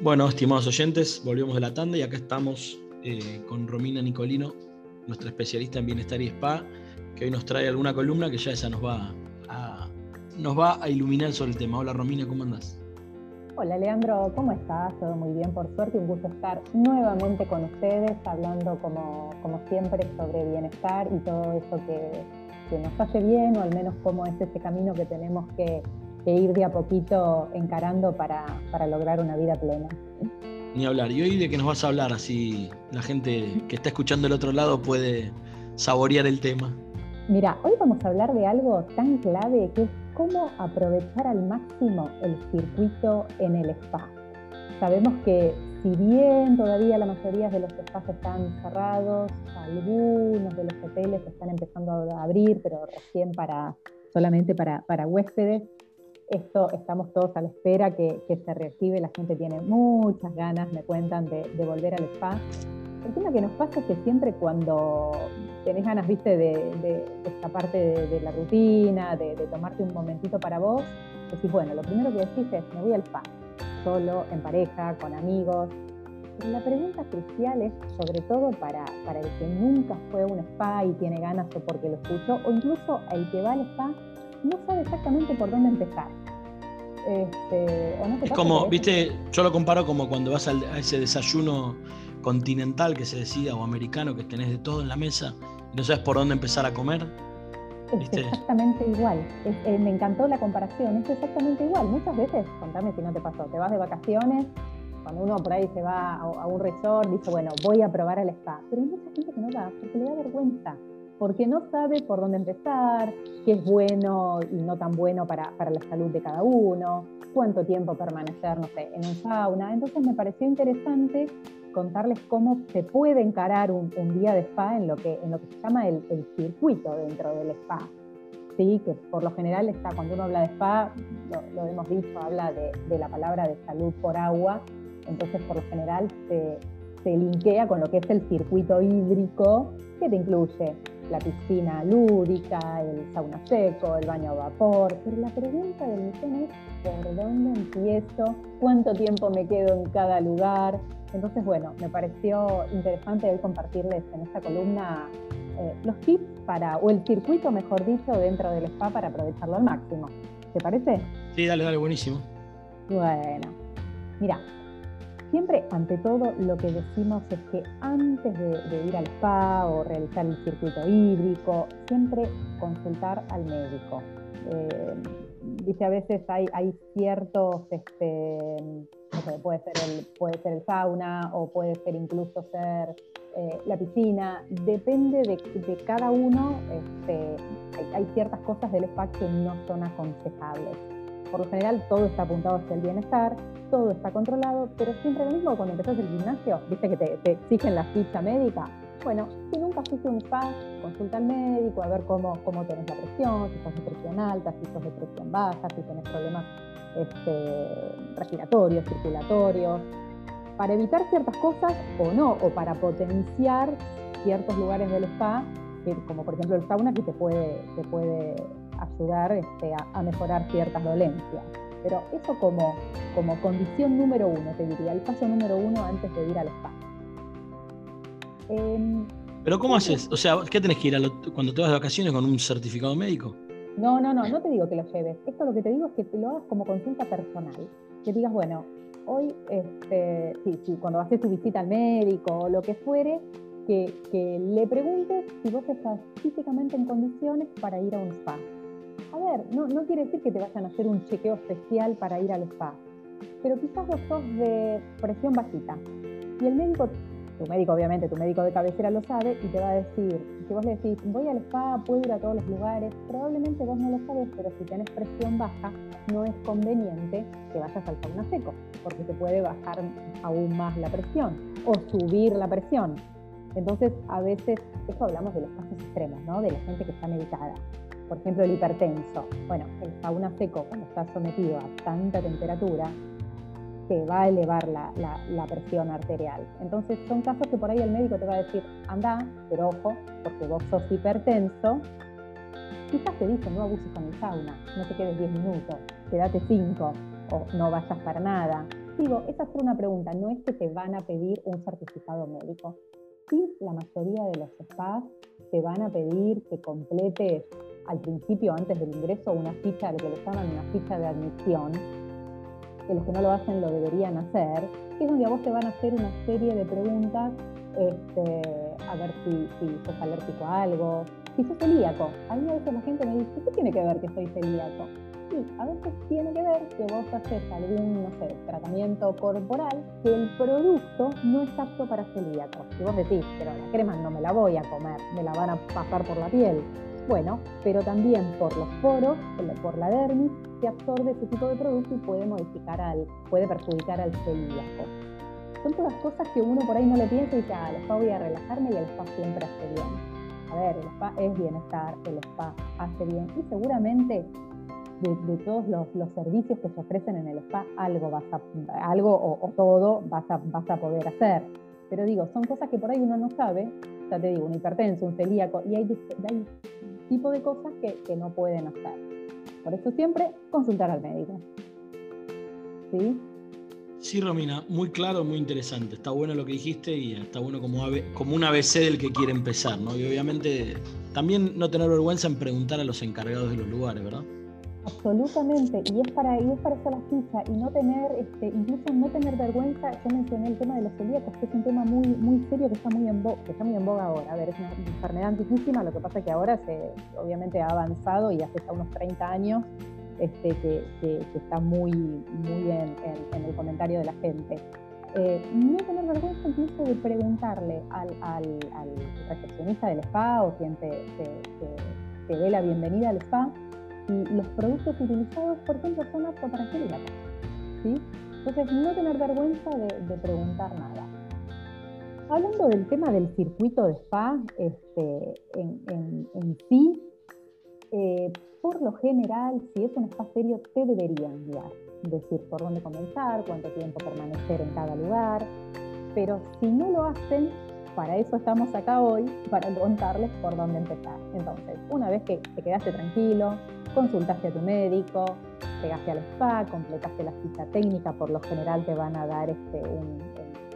Bueno, estimados oyentes, volvemos de la tanda y acá estamos eh, con Romina Nicolino, nuestra especialista en bienestar y spa, que hoy nos trae alguna columna que ya esa nos va a, iluminar sobre el tema. Hola Romina, ¿cómo andás? Hola Leandro, ¿cómo estás? Todo muy bien, por suerte, un gusto estar nuevamente con ustedes, hablando como, siempre sobre bienestar y todo eso que, que nos hace bien, o al menos cómo es ese camino que tenemos que, ir de a poquito encarando para, para, lograr una vida plena. Ni hablar. ¿Y hoy de qué nos vas a hablar? Así la gente que está escuchando del otro lado puede saborear el tema. Mira, hoy vamos a hablar de algo tan clave que es cómo aprovechar al máximo el circuito en el spa. Sabemos que si bien todavía la mayoría de los espacios están cerrados, algunos de los hoteles están empezando a abrir, pero recién para, solamente para, para huéspedes, esto estamos todos a la espera que, se reactive, la gente tiene muchas ganas, me cuentan, de, volver al spa. El tema que nos pasa es que siempre cuando tenés ganas, viste, de, de escaparte de, la rutina, de, tomarte un momentito para vos, decís, bueno, lo primero que decís es, me voy al spa solo, en pareja, con amigos. Pero la pregunta crucial es, sobre todo para, para el que nunca fue a un spa y tiene ganas o porque lo escuchó, o incluso el que va al spa no sabe exactamente por dónde empezar. Este, es como, viste, yo lo comparo como cuando vas a ese desayuno continental que se decía o americano que tenés de todo en la mesa y no sabes por dónde empezar a comer es exactamente igual. Eh, me encantó la comparación, es exactamente igual. Muchas veces, contame si no te pasó, te vas de vacaciones, cuando uno por ahí se va a, un resort, dice, bueno, voy a probar el spa. Pero hay mucha gente que no va porque le da vergüenza, porque no sabe por dónde empezar, qué es bueno y no tan bueno para, la salud de cada uno, cuánto tiempo permanecer, no sé, en un sauna. Entonces me pareció interesante contarles cómo se puede encarar un, día de spa en lo que, se llama el, circuito dentro del spa. Sí, que por lo general está, cuando uno habla de spa, lo, hemos dicho, habla de, la palabra de salud por agua, entonces por lo general se linkea con lo que es el circuito hídrico, que te incluye la piscina lúdica, el sauna seco, el baño a vapor. Pero la pregunta del millón es, ¿por dónde empiezo? ¿Cuánto tiempo me quedo en cada lugar? Entonces, bueno, me pareció interesante hoy compartirles en esta columna eh, los tips para, o el circuito, mejor dicho, dentro del spa para aprovecharlo al máximo. ¿Te parece? Sí, dale, dale, buenísimo. Bueno, mira, siempre ante todo lo que decimos es que antes de, ir al spa o realizar el circuito hídrico, siempre consultar al médico. Eh, dice a veces hay, ciertos este, puede, ser el, puede ser el sauna o puede ser incluso ser eh, la piscina, depende de, cada uno, este, hay, ciertas cosas del spa que no son aconsejables. Por lo general todo está apuntado hacia el bienestar, todo está controlado, pero siempre lo mismo cuando empezás el gimnasio, viste que te, exigen la ficha médica. Bueno, si nunca fuiste un spa, consulta al médico a ver cómo, cómo tenés la presión, si sos de presión alta, si sos de presión baja, si tenés problemas este, respiratorios, circulatorios, para evitar ciertas cosas o no, o para potenciar ciertos lugares del spa, como por ejemplo el sauna, que te puede, te puede ayudar este, a, mejorar ciertas dolencias. Pero eso como, como condición número uno, te diría, el paso número uno antes de ir al spa. Em, Pero ¿cómo haces? O sea, ¿qué tenés que ir cuando te vas de vacaciones con un certificado médico? No, no, no, no te digo que lo lleves. Esto lo que te digo es que te lo hagas como consulta personal. Que digas, bueno, hoy, este, sí, sí, cuando haces tu visita al médico o lo que fuere, que, que, le preguntes si vos estás físicamente en condiciones para ir a un spa. A ver, no, no quiere decir que te vayan a hacer un chequeo especial para ir al spa, pero quizás vos sos de presión bajita y el médico tu médico, obviamente, tu médico de cabecera lo sabe y te va a decir, si vos le decís, voy al spa, puedo ir a todos los lugares, probablemente vos no lo sabes, pero si tenés presión baja, no es conveniente que vayas al sauna seco, porque te puede bajar aún más la presión o subir la presión. Entonces, a veces, eso hablamos de los casos extremos, ¿no? De la gente que está medicada. Por ejemplo, el hipertenso. Bueno, el sauna seco, cuando está sometido a tanta temperatura, te va a elevar la, presión arterial. Entonces son casos que por ahí el médico te va a decir, anda, pero ojo, porque vos sos hipertenso. Quizás te dice, no abuses con el sauna, no te quedes 10 minutos, quédate 5 o no vayas para nada. digo, es hacer una pregunta, no es que te van a pedir un certificado médico. Sí, la mayoría de los spas te van a pedir que completes al principio, antes del ingreso, una ficha, lo que le llaman una ficha de admisión, que los que no lo hacen lo deberían hacer, que es donde a vos te van a hacer una serie de preguntas, este, a ver si, sos alérgico a algo, si sos celíaco. A mí a veces la gente me dice, ¿qué tiene que ver que soy celíaco? Sí, a veces tiene que ver que vos haces algún, no sé, tratamiento corporal que el producto no es apto para celíacos. Si vos decís, pero la crema no me la voy a comer, me la van a pasar por la piel. Bueno, pero también por los poros, por la dermis, se absorbe ese tipo de producto y puede modificar al, puede perjudicar al celíaco. Son todas cosas que uno por ahí no le piensa y dice, ah, el spa voy a relajarme y el spa siempre hace bien. A ver, el spa es bienestar, el spa hace bien y seguramente de, todos los, servicios que se ofrecen en el spa, algo vas a, algo o, todo vas a, poder hacer. Pero digo, son cosas que por ahí uno no sabe, ya te digo, un hipertenso, un celíaco, y hay tipo de cosas que, que no pueden hacer. Por eso siempre consultar al médico. ¿Sí? Sí, Romina, muy claro, muy interesante. Está bueno lo que dijiste y está bueno como, como un ABC del que quiere empezar, ¿no? Y obviamente también no tener vergüenza en preguntar a los encargados de los lugares, ¿verdad? Absolutamente, y es para, y es para eso la ficha, y no tener, este, incluso no tener vergüenza, yo mencioné el tema de los celíacos, que es un tema muy, muy serio que está muy en que está muy en boga ahora. A ver, es una enfermedad antiquísima, lo que pasa es que ahora obviamente ha avanzado y hace ya unos 30 años este, que, está muy, muy en, el comentario de la gente. Eh, no tener vergüenza incluso de preguntarle al, recepcionista del spa o quien te, te, dé la bienvenida al spa si los productos utilizados, por ejemplo, son aptos para celíacos. ¿sí? Entonces, no tener vergüenza de, preguntar nada. Hablando del tema del circuito de spa este, en, sí, eh, por lo general, si es un spa serio, te deberían guiar, decir por dónde comenzar, cuánto tiempo permanecer en cada lugar, pero si no lo hacen, para eso estamos acá hoy, para contarles por dónde empezar. Entonces, una vez que te quedaste tranquilo, consultaste a tu médico, llegaste al spa, completaste la ficha técnica, por lo general te van a dar este,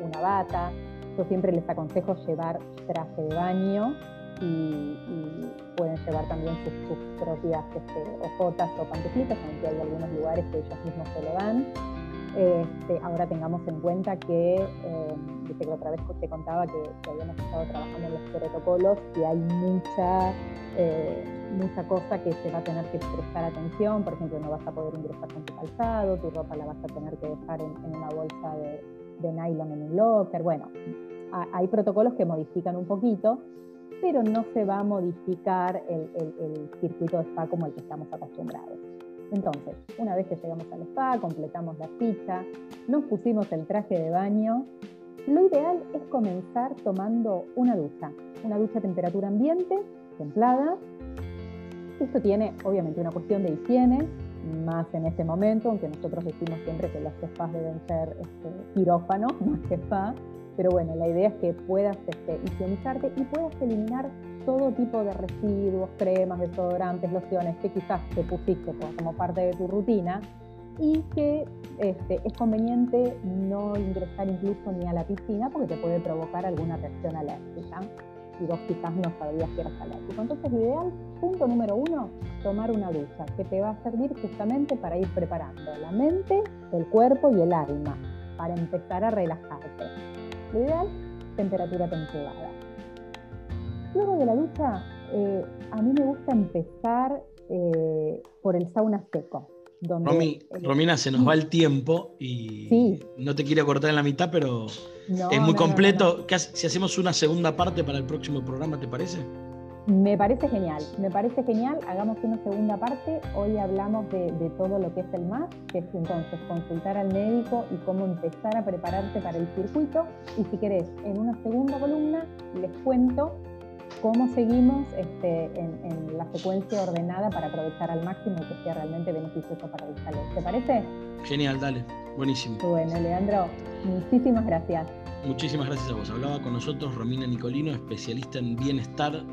una bata. Yo siempre les aconsejo llevar traje de baño y, pueden llevar también sus, propias este, ojotas o pantuflitas, aunque hay algunos lugares que ellos mismos se lo dan. Este, ahora tengamos en cuenta que, eh, que otra vez te contaba que, habíamos estado trabajando en los protocolos y hay mucha, eh, mucha cosa que se va a tener que prestar atención. Por ejemplo, no vas a poder ingresar con tu calzado, tu ropa la vas a tener que dejar en, una bolsa de, de nylon en un locker. Bueno, hay protocolos que modifican un poquito, pero no se va a modificar el, el circuito de spa como el que estamos acostumbrados. Entonces, una vez que llegamos al spa, completamos la ficha, nos pusimos el traje de baño, lo ideal es comenzar tomando una ducha, una ducha a temperatura ambiente, templada. Esto tiene obviamente una cuestión de higiene, más en este momento, aunque nosotros decimos siempre que los spas deben ser este, quirófanos más que spa, pero bueno, la idea es que puedas este, higienizarte y puedas eliminar todo tipo de residuos, cremas, desodorantes, lociones que quizás te pusiste como parte de tu rutina y que este, es conveniente no ingresar incluso ni a la piscina porque te puede provocar alguna reacción alérgica y vos quizás no sabías que eras alérgico. Entonces lo ideal, punto número uno, tomar una ducha que te va a servir justamente para ir preparando la mente, el cuerpo y el alma, para empezar a relajarte. Lo ideal, temperatura templada. Luego de la ducha, eh, a mí me gusta empezar eh, por el sauna seco. Donde, Romina, se nos va el tiempo y no te quiero cortar en la mitad, pero es muy completo. si hacemos una segunda parte para el próximo programa, ¿te parece? Me parece genial, me parece genial. Hagamos una segunda parte. Hoy hablamos de, todo lo que es el MAS, que es entonces consultar al médico y cómo empezar a prepararte para el circuito. Y si querés, en una segunda columna les cuento cómo seguimos este, en, la secuencia ordenada para aprovechar al máximo y que sea realmente beneficioso para el salud. ¿Te parece? Genial, dale, buenísimo. Bueno, Leandro, muchísimas gracias. Muchísimas gracias a vos. Hablaba con nosotros Romina Nicolino, especialista en bienestar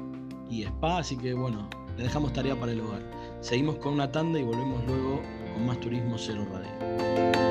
y spa, así que bueno, le dejamos tarea para el hogar. Seguimos con una tanda y volvemos luego con más Turismo Cero Radio.